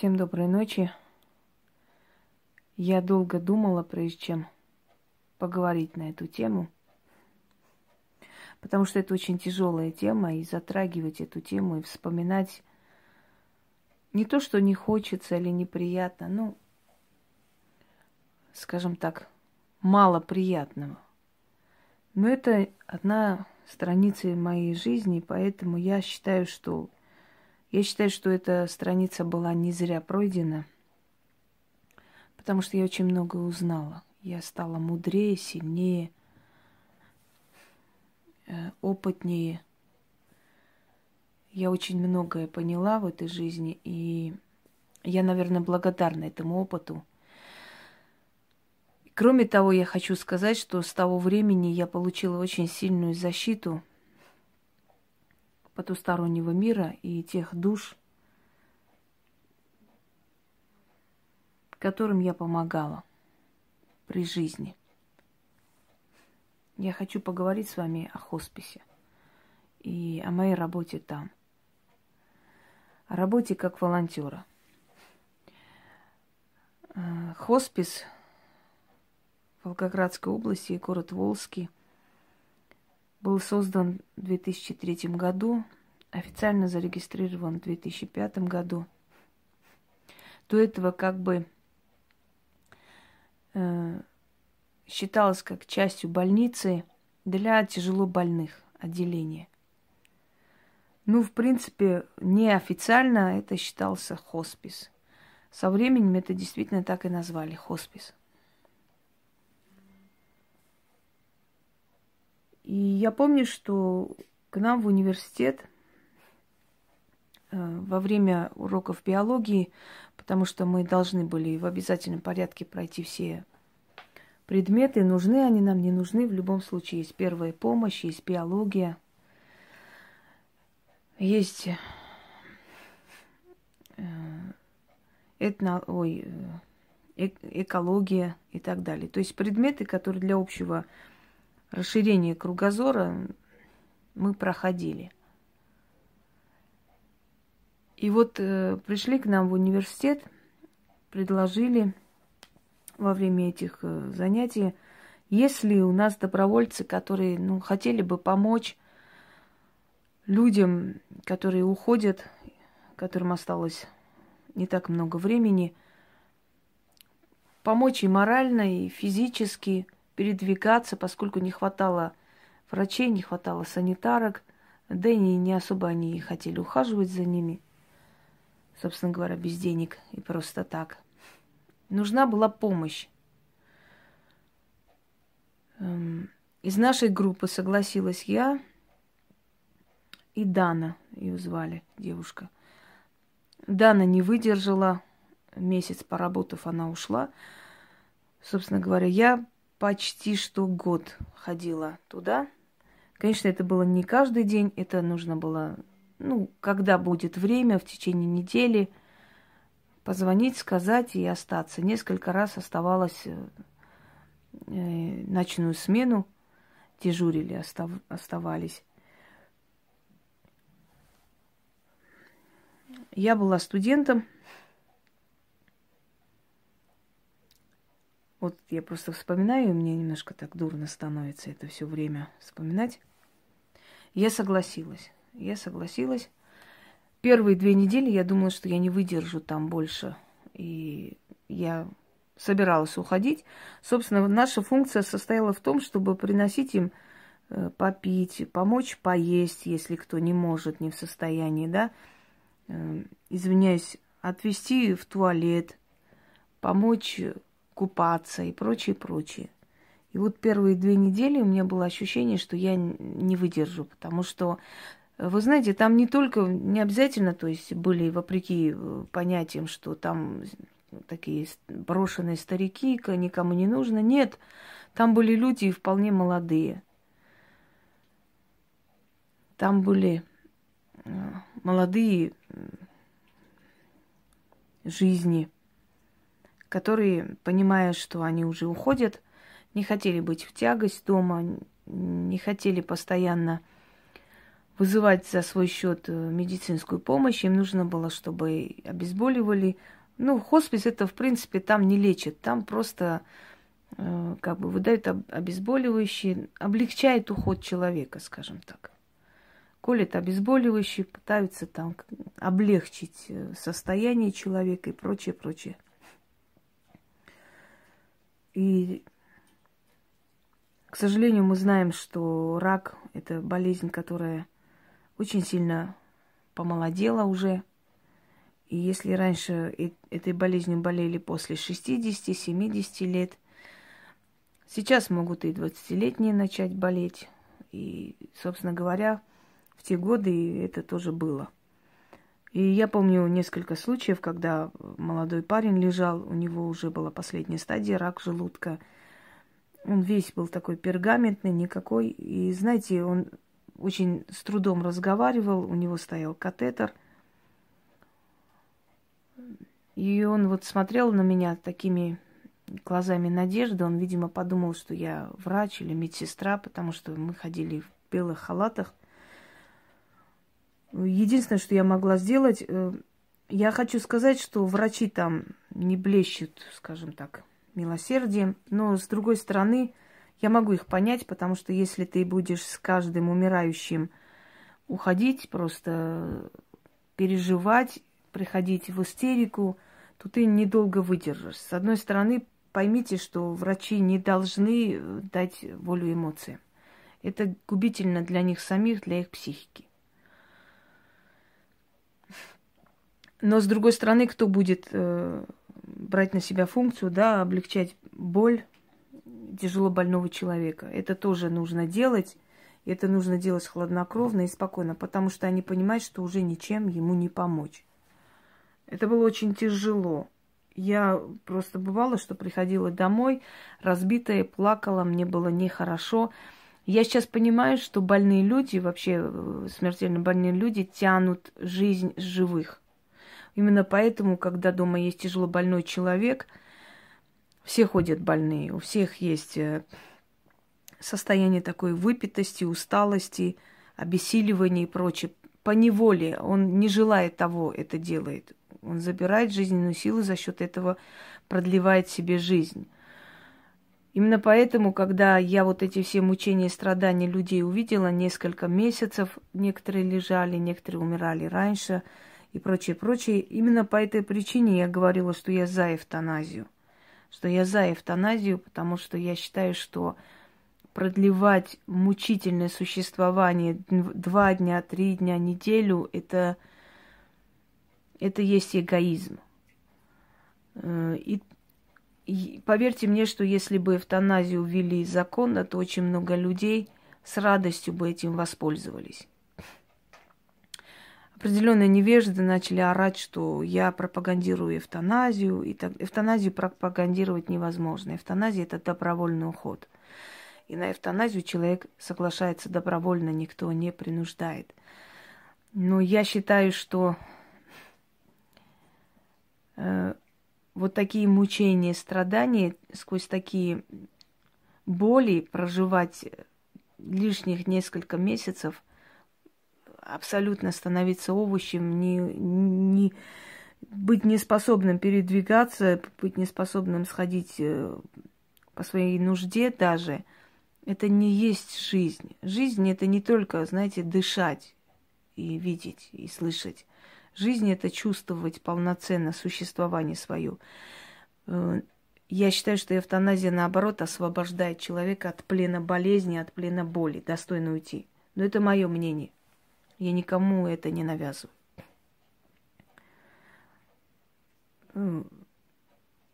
Всем доброй ночи. Я долго думала, прежде чем поговорить на эту тему, потому что это очень тяжелая тема, и затрагивать эту тему и вспоминать не то, что не хочется или неприятно, ну, скажем так, мало приятного. Но это одна страница моей жизни, поэтому я считаю, что я считаю, что эта страница была не зря пройдена, потому что я очень много узнала. Я стала мудрее, сильнее, э, опытнее. Я очень многое поняла в этой жизни, и я, наверное, благодарна этому опыту. Кроме того, я хочу сказать, что с того времени я получила очень сильную защиту потустороннего мира и тех душ, которым я помогала при жизни. Я хочу поговорить с вами о хосписе и о моей работе там. О работе как волонтера. Э, хоспис Волгоградской области, город Волжский, был создан в 2003 году, официально зарегистрирован в 2005 году. До этого как бы э, считалось как частью больницы для тяжело больных отделения. Ну, в принципе, неофициально это считался хоспис. Со временем это действительно так и назвали хоспис. И я помню, что к нам в университет во время уроков биологии, потому что мы должны были в обязательном порядке пройти все предметы, нужны они нам, не нужны, в любом случае есть первая помощь, есть биология, есть э, этно, ой, э, экология и так далее. То есть предметы, которые для общего расширение кругозора мы проходили. И вот э, пришли к нам в университет, предложили во время этих э, занятий, если у нас добровольцы, которые ну, хотели бы помочь людям, которые уходят, которым осталось не так много времени, помочь и морально, и физически – передвигаться, поскольку не хватало врачей, не хватало санитарок, да и не, особо они хотели ухаживать за ними, собственно говоря, без денег и просто так. Нужна была помощь. Эм, из нашей группы согласилась я и Дана, ее звали девушка. Дана не выдержала, месяц поработав, она ушла. Собственно говоря, я почти что год ходила туда. Конечно, это было не каждый день, это нужно было, ну, когда будет время, в течение недели, позвонить, сказать и остаться. Несколько раз оставалась э, э ночную смену, дежурили, остав, оставались. Я была студентом, Вот я просто вспоминаю, и мне немножко так дурно становится это все время вспоминать. Я согласилась. Я согласилась. Первые две недели я думала, что я не выдержу там больше. И я собиралась уходить. Собственно, наша функция состояла в том, чтобы приносить им э, попить, помочь поесть, если кто не может, не в состоянии, да, э, извиняюсь, отвезти в туалет, помочь купаться и прочее, прочее. И вот первые две недели у меня было ощущение, что я не выдержу, потому что, вы знаете, там не только, не обязательно, то есть были вопреки э, понятиям, что там такие брошенные старики, никому не нужно. Нет, там были люди вполне молодые. Там были э, молодые жизни – которые, понимая, что они уже уходят, не хотели быть в тягость дома, не хотели постоянно вызывать за свой счет э, медицинскую помощь. Им нужно было, чтобы обезболивали. Ну, хоспис это, в принципе, там не лечат. Там просто э, как бы выдают обезболивающие, облегчает уход человека, скажем так. Колят обезболивающие, пытаются там облегчить э, состояние человека и прочее, прочее. И, к сожалению, мы знаем, что рак – это болезнь, которая очень сильно помолодела уже. И если раньше этой болезнью болели после 60-70 лет, сейчас могут и 20-летние начать болеть. И, собственно говоря, в те годы это тоже было – и я помню несколько случаев, когда молодой парень лежал, у него уже была последняя стадия, рак желудка. Он весь был такой пергаментный, никакой. И знаете, он очень с трудом разговаривал, у него стоял катетер. И он вот смотрел на меня такими глазами надежды. Он, видимо, подумал, что я врач или медсестра, потому что мы ходили в белых халатах. Единственное, что я могла сделать, э, я хочу сказать, что врачи там не блещут, скажем так, милосердием, но с другой стороны, я могу их понять, потому что если ты будешь с каждым умирающим уходить, просто переживать, приходить в истерику, то ты недолго выдержишь. С одной стороны, поймите, что врачи не должны э, дать волю эмоциям. Это губительно для них самих, для их психики. Но с другой стороны, кто будет э, брать на себя функцию, да, облегчать боль тяжело больного человека? Это тоже нужно делать. Это нужно делать хладнокровно и спокойно, потому что они понимают, что уже ничем ему не помочь. Это было очень тяжело. Я просто бывала, что приходила домой, разбитая, плакала, мне было нехорошо. Я сейчас понимаю, что больные люди, вообще э, смертельно больные люди, тянут жизнь живых. Именно поэтому, когда дома есть тяжело больной человек, все ходят больные, у всех есть э, состояние такой выпитости, усталости, обессиливания и прочее. По неволе он не желает того, это делает. Он забирает жизненную силу, за счет этого продлевает себе жизнь. Именно поэтому, когда я вот эти все мучения и страдания людей увидела, несколько месяцев, некоторые лежали, некоторые умирали раньше – и прочее, прочее. Именно по этой причине я говорила, что я за эвтаназию. Что я за эвтаназию, потому что я считаю, что продлевать мучительное существование два дня, три дня, неделю, это, это есть эгоизм. Э, и, и поверьте мне, что если бы эвтаназию ввели законно, то очень много людей с радостью бы этим воспользовались определенные невежды начали орать, что я пропагандирую эвтаназию, и так, эвтаназию пропагандировать невозможно. Эвтаназия – это добровольный уход. И на эвтаназию человек соглашается добровольно, никто не принуждает. Но я считаю, что э, вот такие мучения, страдания, сквозь такие боли проживать лишних несколько месяцев – абсолютно становиться овощем, не, не быть неспособным передвигаться, быть неспособным сходить э, по своей нужде даже, это не есть жизнь. Жизнь это не только, знаете, дышать и видеть и слышать. Жизнь это чувствовать полноценно существование свое. Э, я считаю, что эвтаназия, наоборот, освобождает человека от плена болезни, от плена боли, достойно уйти. Но это мое мнение. Я никому это не навязываю.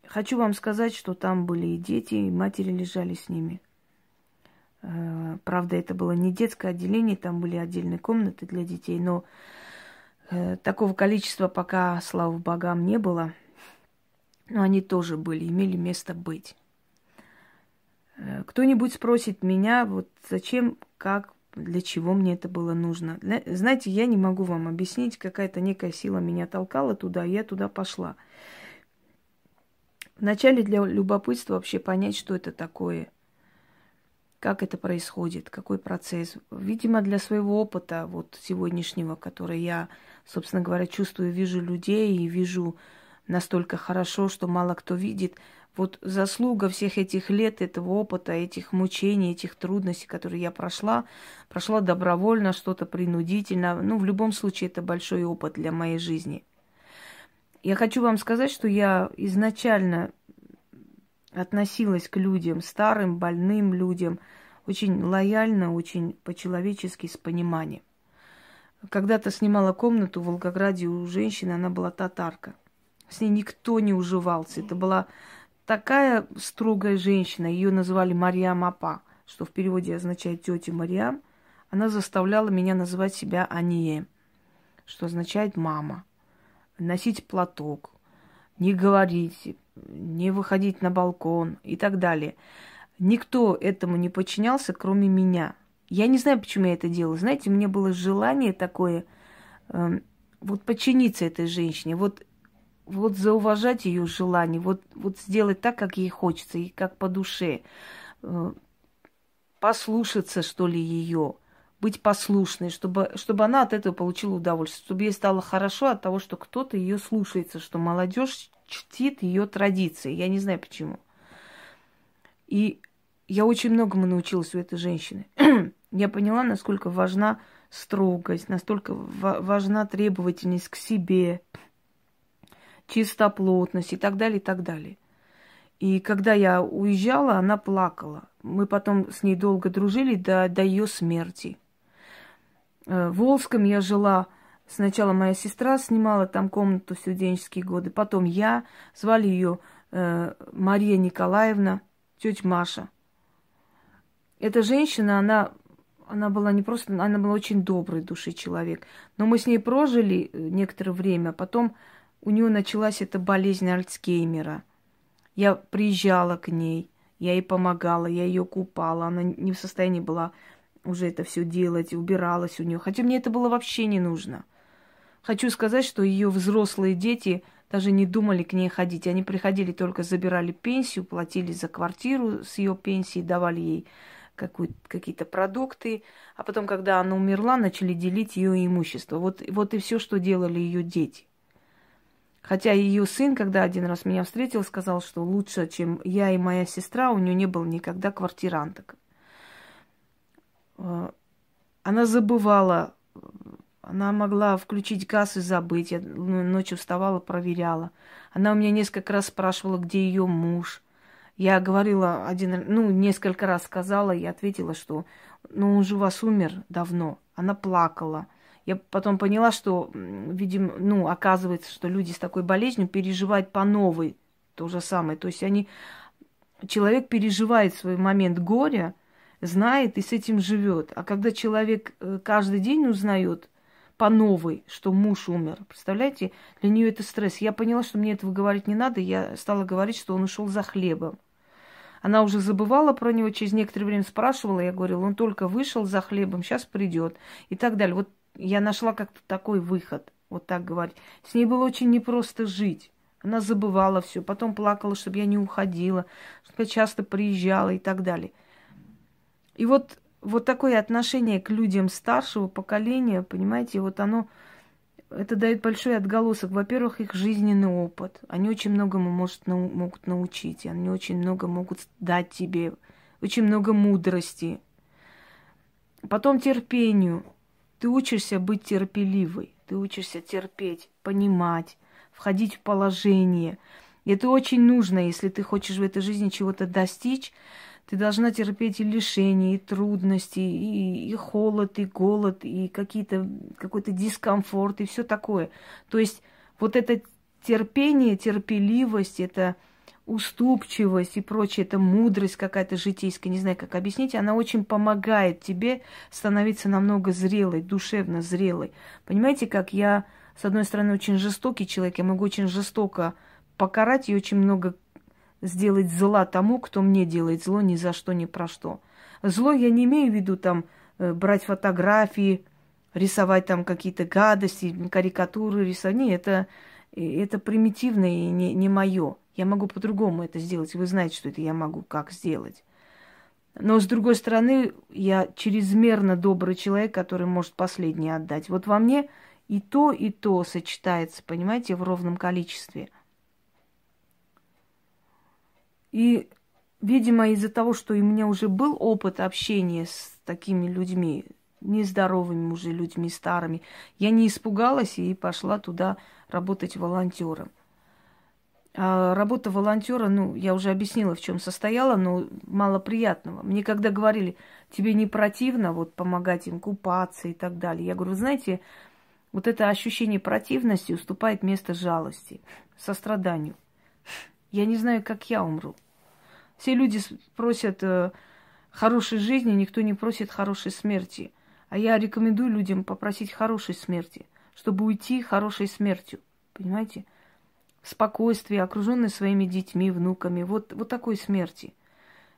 Хочу вам сказать, что там были и дети, и матери лежали с ними. Э, правда, это было не детское отделение, там были отдельные комнаты для детей, но э, такого количества пока, слава богам, не было. Но они тоже были, имели место быть. Э, кто-нибудь спросит меня, вот зачем, как для чего мне это было нужно. Знаете, я не могу вам объяснить, какая-то некая сила меня толкала туда, и я туда пошла. Вначале для любопытства вообще понять, что это такое. как это происходит, какой процесс. Видимо, для своего опыта вот сегодняшнего, который я, собственно говоря, чувствую, вижу людей и вижу настолько хорошо, что мало кто видит. Вот заслуга всех этих лет, этого опыта, этих мучений, этих трудностей, которые я прошла, прошла добровольно, что-то принудительно. Ну, в любом случае, это большой опыт для моей жизни. Я хочу вам сказать, что я изначально относилась к людям, старым, больным людям, очень лояльно, очень по-человечески, с пониманием. Когда-то снимала комнату в Волгограде у женщины, она была татарка. С ней никто не уживался. Это была такая строгая женщина, ее называли Мариам Апа, что в переводе означает тетя Мариам. Она заставляла меня называть себя Ание, что означает мама. Носить платок, не говорить, не выходить на балкон и так далее. Никто этому не подчинялся, кроме меня. Я не знаю, почему я это делала. Знаете, мне было желание такое, э, вот подчиниться этой женщине, вот, вот зауважать ее желание, вот, вот сделать так, как ей хочется, и как по душе, э, послушаться, что ли, ее, быть послушной, чтобы, чтобы она от этого получила удовольствие, чтобы ей стало хорошо от того, что кто-то ее слушается, что молодежь чтит ее традиции. Я не знаю почему. И я очень многому научилась у этой женщины. я поняла, насколько важна строгость, настолько важна требовательность к себе, чистоплотность и так далее, и так далее. И когда я уезжала, она плакала. Мы потом с ней долго дружили до, до ее смерти. Э, в Волском я жила Сначала моя сестра снимала там комнату в студенческие годы, потом я, звали ее э, Мария Николаевна, тетя Маша. Эта женщина, она, она была не просто, она была очень доброй души человек. Но мы с ней прожили э, некоторое время, потом у нее началась эта болезнь Альцгеймера. Я приезжала к ней, я ей помогала, я ее купала, она не в состоянии была уже это все делать, убиралась у нее. Хотя мне это было вообще не нужно. Хочу сказать, что ее взрослые дети даже не думали к ней ходить. Они приходили только забирали пенсию, платили за квартиру с ее пенсии, давали ей какие-то продукты, а потом, когда она умерла, начали делить ее имущество. Вот, вот и все, что делали ее дети. Хотя ее сын, когда один раз меня встретил, сказал, что лучше, чем я и моя сестра, у нее не было никогда квартиранток. Э, она забывала она могла включить газ и забыть. Я ночью вставала, проверяла. Она у меня несколько раз спрашивала, где ее муж. Я говорила один, ну, несколько раз сказала и ответила, что ну, он же у вас умер давно. Она плакала. Я потом поняла, что, видимо, ну, оказывается, что люди с такой болезнью переживают по новой то же самое. То есть они, человек переживает свой момент горя, знает и с этим живет. А когда человек э, каждый день узнает, по новой, что муж умер. Представляете, для нее это стресс. Я поняла, что мне этого говорить не надо. Я стала говорить, что он ушел за хлебом. Она уже забывала про него, через некоторое время спрашивала, я говорила, он только вышел за хлебом, сейчас придет и так далее. Вот я нашла как-то такой выход, вот так говорить. С ней было очень непросто жить. Она забывала все, потом плакала, чтобы я не уходила, чтобы я часто приезжала и так далее. И вот вот такое отношение к людям старшего поколения, понимаете, вот оно, это дает большой отголосок. Во-первых, их жизненный опыт. Они очень многому может, нау, могут научить, они очень много могут дать тебе, очень много мудрости. Потом терпению. Ты учишься быть терпеливой, ты учишься терпеть, понимать, входить в положение. И это очень нужно, если ты хочешь в этой жизни чего-то достичь, ты должна терпеть и лишения, и трудности, и, и холод, и голод, и какие-то, какой-то дискомфорт, и все такое. То есть вот это терпение, терпеливость, это уступчивость и прочее, это мудрость какая-то житейская, не знаю, как объяснить, она очень помогает тебе становиться намного зрелой, душевно зрелой. Понимаете, как я, с одной стороны, очень жестокий человек, я могу очень жестоко покарать и очень много сделать зла тому, кто мне делает зло ни за что, ни про что. Зло я не имею в виду там э, брать фотографии, рисовать там какие-то гадости, карикатуры рисовать. Нет, это, э, это примитивно и не, не мое. Я могу по-другому это сделать. Вы знаете, что это я могу как сделать. Но, с другой стороны, я чрезмерно добрый человек, который может последнее отдать. Вот во мне и то, и то сочетается, понимаете, в ровном количестве. И, видимо, из-за того, что у меня уже был опыт общения с такими людьми, нездоровыми уже людьми, старыми, я не испугалась и пошла туда работать волонтером. А работа волонтера, ну, я уже объяснила, в чем состояла, но мало приятного. Мне когда говорили, тебе не противно вот помогать им купаться и так далее, я говорю, вы знаете, вот это ощущение противности уступает место жалости, состраданию. Я не знаю, как я умру. Все люди просят э, хорошей жизни, никто не просит хорошей смерти. А я рекомендую людям попросить хорошей смерти, чтобы уйти хорошей смертью. Понимаете? Спокойствии, окруженный своими детьми, внуками, вот, вот такой смерти.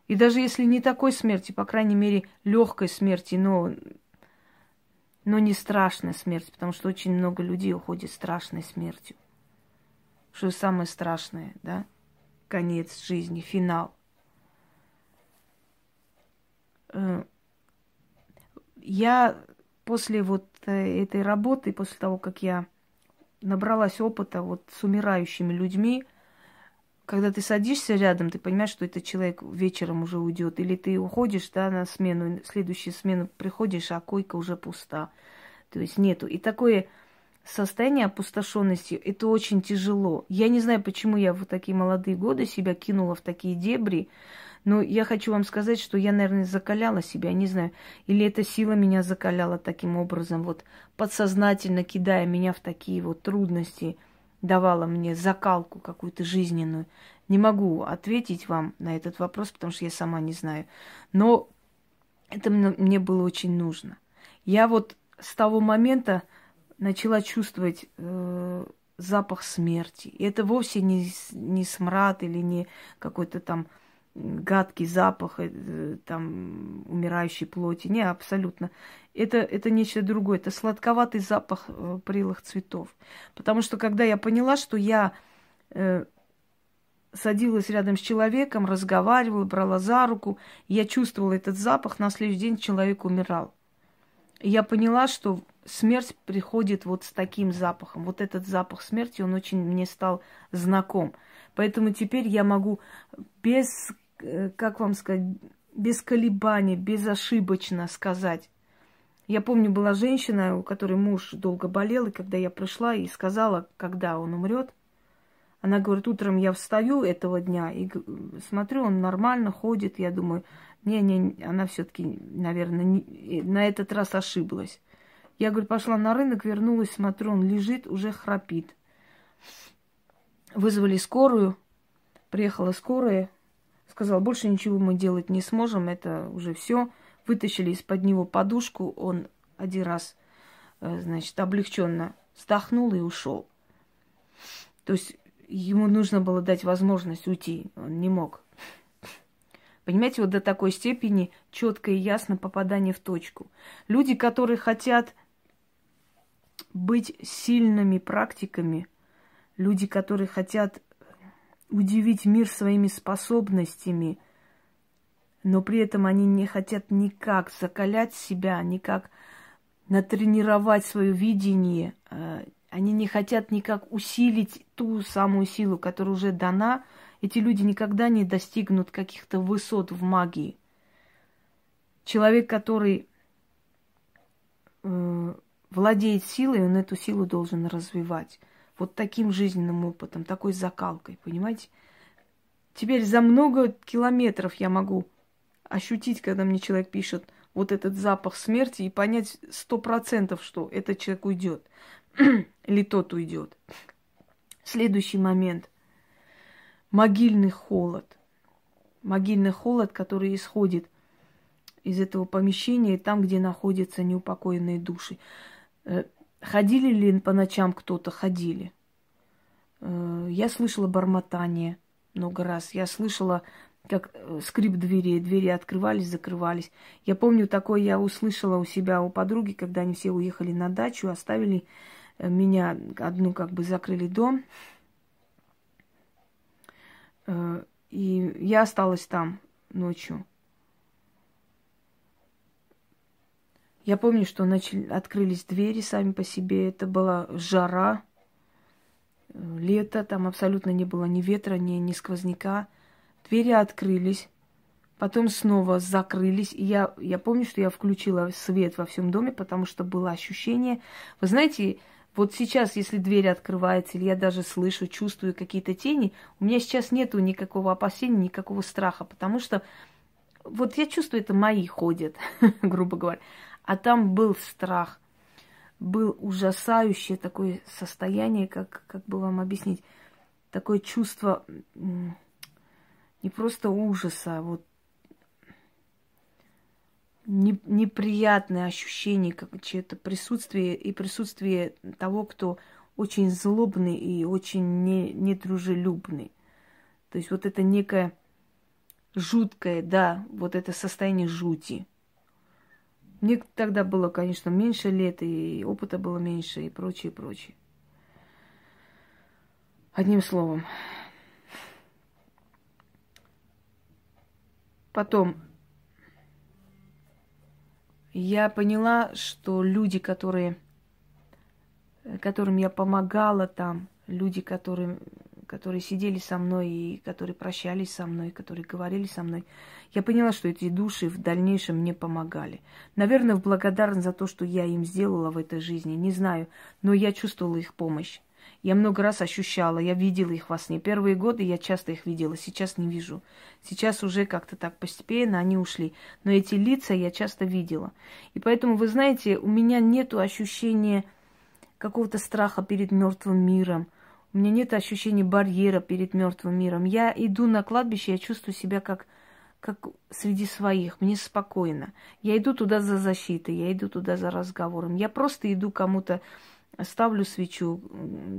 И даже если не такой смерти, по крайней мере, легкой смерти, но, но не страшной смерти, потому что очень много людей уходит страшной смертью. Что самое страшное, да? Конец жизни, финал. Э, я после вот э, этой работы, после того, как я набралась опыта вот с умирающими людьми. Когда ты садишься рядом, ты понимаешь, что этот человек вечером уже уйдет. Или ты уходишь да, на смену, следующую смену приходишь, а койка уже пуста. То есть нету. И такое состояние опустошенности, это очень тяжело. Я не знаю, почему я в такие молодые годы себя кинула в такие дебри, но я хочу вам сказать, что я, наверное, закаляла себя, не знаю, или эта сила меня закаляла таким образом, вот подсознательно кидая меня в такие вот трудности, давала мне закалку какую-то жизненную. Не могу ответить вам на этот вопрос, потому что я сама не знаю. Но это мне было очень нужно. Я вот с того момента начала чувствовать э, запах смерти. И это вовсе не, не смрад или не какой-то там гадкий запах э, там умирающей плоти. Не, абсолютно. Это, это нечто другое. Это сладковатый запах э, прелых цветов. Потому что когда я поняла, что я э, садилась рядом с человеком, разговаривала, брала за руку, я чувствовала этот запах, на следующий день человек умирал. Я поняла, что смерть приходит вот с таким запахом. Вот этот запах смерти, он очень мне стал знаком. Поэтому теперь я могу без, как вам сказать, без колебаний, безошибочно сказать. Я помню, была женщина, у которой муж долго болел, и когда я пришла и сказала, когда он умрет, она говорит, утром я встаю этого дня и смотрю, он нормально ходит. Я думаю, не-не, она все-таки, наверное, не, на этот раз ошиблась. Я, говорю, пошла на рынок, вернулась, смотрю, он лежит, уже храпит. Вызвали скорую, приехала скорая, сказала, больше ничего мы делать не сможем, это уже все. Вытащили из-под него подушку, он один раз, э, значит, облегченно вздохнул и ушел. То есть ему нужно было дать возможность уйти, он не мог. Понимаете, вот до такой степени четко и ясно попадание в точку. Люди, которые хотят быть сильными практиками – люди, которые хотят удивить мир своими способностями, но при этом они не хотят никак закалять себя, никак натренировать свое видение, э, они не хотят никак усилить ту самую силу, которая уже дана, эти люди никогда не достигнут каких-то высот в магии. Человек, который э, владеет силой, он эту силу должен развивать вот таким жизненным опытом, такой закалкой, понимаете? Теперь за много километров я могу ощутить, когда мне человек пишет вот этот запах смерти и понять сто процентов, что этот человек уйдет или тот уйдет. Следующий момент. Могильный холод. Могильный холод, который исходит из этого помещения, там, где находятся неупокоенные души. Ходили ли по ночам кто-то? Ходили. Э, я слышала бормотание много раз. Я слышала, как э, скрип двери, двери открывались, закрывались. Я помню, такое я услышала у себя, у подруги, когда они все уехали на дачу, оставили э, меня одну, как бы закрыли дом. И я осталась там ночью. Я помню, что начали, открылись двери сами по себе. Это была жара, лето, там абсолютно не было ни ветра, ни, ни сквозняка. Двери открылись, потом снова закрылись. И я, я помню, что я включила свет во всем доме, потому что было ощущение... Вы знаете, вот сейчас, если дверь открывается, или я даже слышу, чувствую какие-то тени, у меня сейчас нету никакого опасения, никакого страха, потому что вот я чувствую, это мои ходят, грубо говоря. А там был страх, был ужасающее такое состояние, как, как бы вам объяснить, такое чувство не просто ужаса, а вот не, неприятное ощущение, как чье-то присутствие и присутствие того, кто очень злобный и очень не, недружелюбный. То есть вот это некое жуткое, да, вот это состояние жути – мне тогда было, конечно, меньше лет, и опыта было меньше, и прочее, прочее. Одним словом. Потом я поняла, что люди, которые, которым я помогала там, люди, которые которые сидели со мной и которые прощались со мной, которые говорили со мной, я поняла, что эти души в дальнейшем мне помогали. Наверное, в благодарность за то, что я им сделала в этой жизни, не знаю, но я чувствовала их помощь. Я много раз ощущала, я видела их во сне. Первые годы я часто их видела, сейчас не вижу. Сейчас уже как-то так постепенно они ушли. Но эти лица я часто видела. И поэтому, вы знаете, у меня нет ощущения какого-то страха перед мертвым миром – у меня нет ощущения барьера перед мертвым миром. Я иду на кладбище, я чувствую себя как, как среди своих. Мне спокойно. Я иду туда за защитой, я иду туда за разговором. Я просто иду кому-то, ставлю свечу,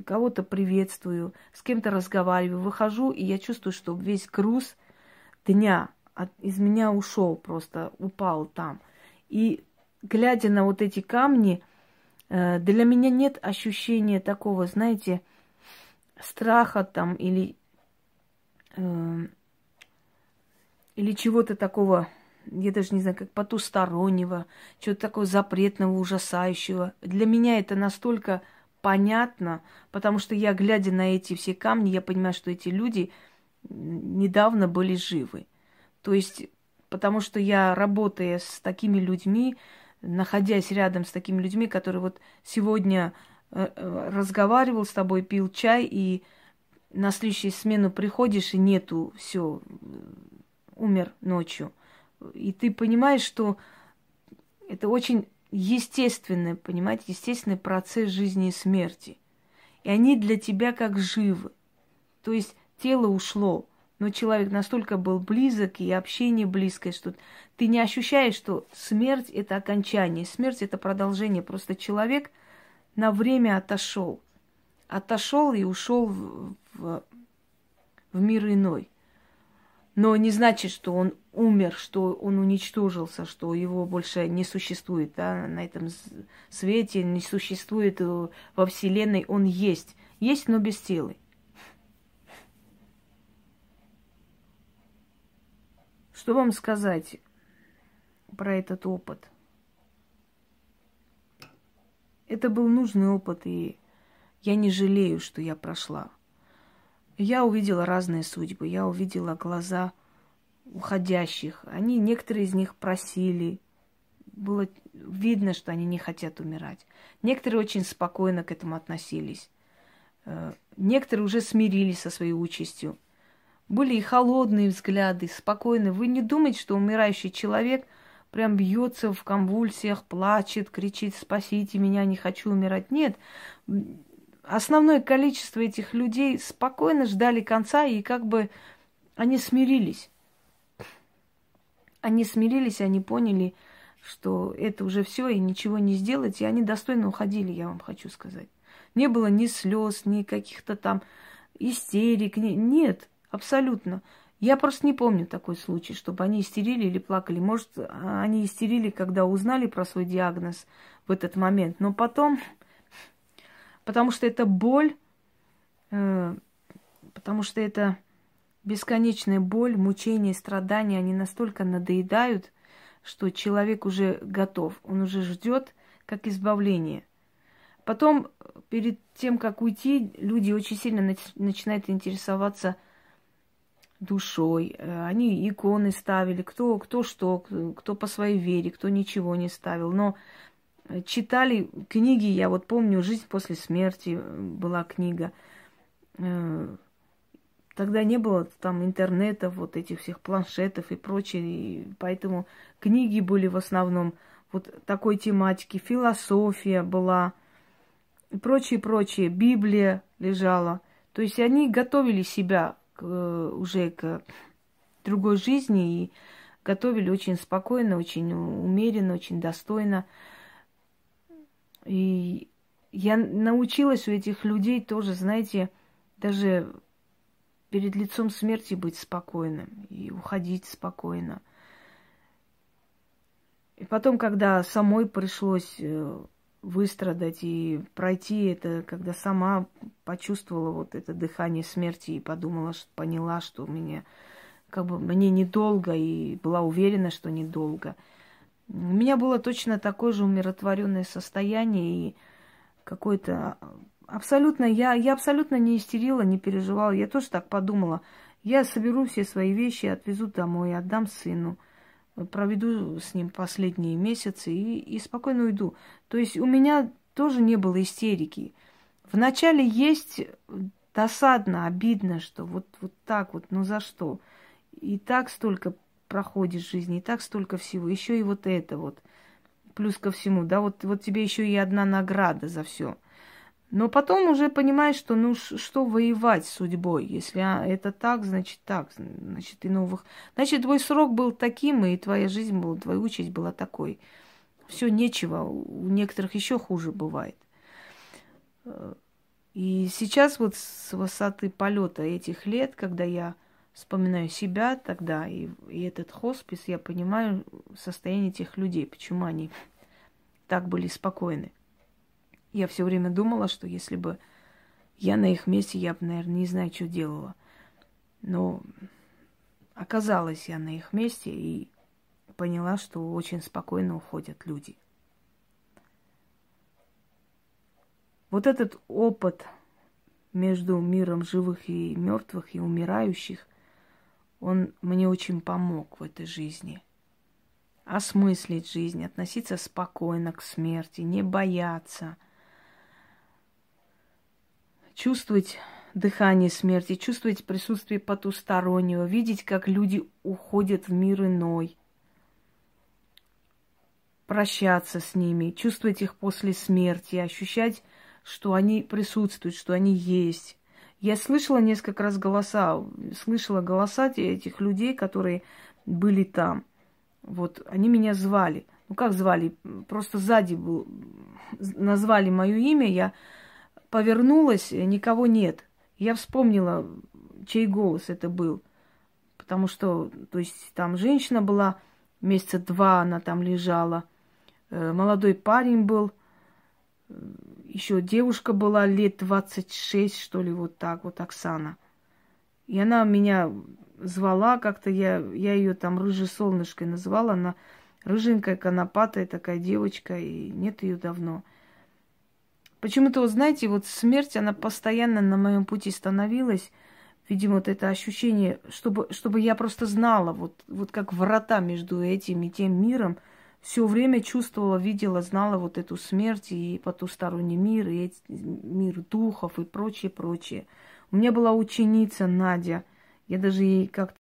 кого-то приветствую, с кем-то разговариваю, выхожу, и я чувствую, что весь груз дня от, из меня ушел, просто упал там. И глядя на вот эти камни, э, для меня нет ощущения такого, знаете, страха там или, э, или чего-то такого, я даже не знаю, как потустороннего, чего-то такого запретного, ужасающего. Для меня это настолько понятно, потому что я, глядя на эти все камни, я понимаю, что эти люди недавно были живы. То есть, потому что я, работая с такими людьми, находясь рядом с такими людьми, которые вот сегодня разговаривал с тобой, пил чай, и на следующую смену приходишь, и нету, все, умер ночью. И ты понимаешь, что это очень естественный, понимаете, естественный процесс жизни и смерти. И они для тебя как живы. То есть тело ушло, но человек настолько был близок, и общение близкое, что ты не ощущаешь, что смерть – это окончание, смерть – это продолжение. Просто человек – на время отошел. Отошел и ушел в, в, в мир иной. Но не значит, что он умер, что он уничтожился, что его больше не существует да, на этом свете, не существует э, во Вселенной. Он есть. Есть, но без тела. Что вам сказать про этот опыт? Это был нужный опыт, и я не жалею, что я прошла. Я увидела разные судьбы, я увидела глаза уходящих. Они, некоторые из них просили. Было видно, что они не хотят умирать. Некоторые очень спокойно к этому относились. Э, некоторые уже смирились со своей участью. Были и холодные взгляды, спокойные. Вы не думаете, что умирающий человек – прям бьется в конвульсиях, плачет, кричит, спасите меня, не хочу умирать. Нет, основное количество этих людей спокойно ждали конца, и как бы они смирились. Они смирились, они поняли, что это уже все, и ничего не сделать, и они достойно уходили, я вам хочу сказать. Не было ни слез, ни каких-то там истерик, нет, абсолютно. Я просто не помню такой случай, чтобы они истерили или плакали. Может, они истерили, когда узнали про свой диагноз в этот момент. Но потом, потому что это боль, э, потому что это бесконечная боль, мучение, страдания, они настолько надоедают, что человек уже готов, он уже ждет как избавление. Потом, перед тем, как уйти, люди очень сильно начинают интересоваться душой. Э, они иконы ставили, кто, кто что, кто по своей вере, кто ничего не ставил. Но читали книги, я вот помню, «Жизнь после смерти» была книга. Э, тогда не было там интернета, вот этих всех планшетов и прочее, и поэтому книги были в основном вот такой тематики, философия была, и прочее, прочее, Библия лежала. То есть они готовили себя уже к другой жизни и готовили очень спокойно, очень умеренно, очень достойно. И я научилась у этих людей тоже, знаете, даже перед лицом смерти быть спокойным и уходить спокойно. И потом, когда самой пришлось э, выстрадать и пройти это, когда сама почувствовала вот это дыхание смерти и подумала, что поняла, что мне как бы мне недолго и была уверена, что недолго. У меня было точно такое же умиротворенное состояние и какое-то абсолютно, я, я абсолютно не истерила, не переживала. Я тоже так подумала. Я соберу все свои вещи, отвезу домой, отдам сыну, проведу с ним последние месяцы и, и спокойно уйду. То есть у меня тоже не было истерики. Вначале есть досадно, обидно, что вот, вот так вот, ну за что? И так столько проходит жизни, и так столько всего, еще и вот это вот. Плюс ко всему, да, вот, вот тебе еще и одна награда за все. Но потом уже понимаешь, что ну что воевать с судьбой. Если а, это так, значит так. Значит, и новых. Значит, твой срок был таким, и твоя жизнь была, твоя участь была такой. Все нечего. У некоторых еще хуже бывает. И сейчас вот с высоты полета этих лет, когда я вспоминаю себя тогда и, и этот хоспис, я понимаю состояние этих людей, почему они так были спокойны. Я все время думала, что если бы я на их месте, я бы, наверное, не знаю, что делала. Но оказалась я на их месте и поняла, что очень спокойно уходят люди. Вот этот опыт между миром живых и мертвых и умирающих, он мне очень помог в этой жизни. Осмыслить жизнь, относиться спокойно к смерти, не бояться – чувствовать дыхание смерти, чувствовать присутствие потустороннего, видеть, как люди уходят в мир иной, прощаться с ними, чувствовать их после смерти, ощущать, что они присутствуют, что они есть. Я слышала несколько раз голоса, слышала голоса этих людей, которые были там. Вот, они меня звали. Ну, как звали? Просто сзади был, назвали мое имя, я повернулась, никого нет. Я вспомнила, чей голос это был. Потому что, то есть, там женщина была, месяца два она там лежала. Э, молодой парень был, э, еще девушка была лет 26, что ли, вот так, вот Оксана. И она меня звала как-то, я, я ее там рыжей солнышкой называла, она рыженькая, конопатая такая девочка, и нет ее давно. Почему-то, вот знаете, вот смерть, она постоянно на моем пути становилась. Видимо, вот это ощущение, чтобы, чтобы я просто знала, вот, вот как врата между этим и тем миром, все время чувствовала, видела, знала вот эту смерть и потусторонний мир, и эти, мир духов и прочее, прочее. У меня была ученица Надя. Я даже ей как-то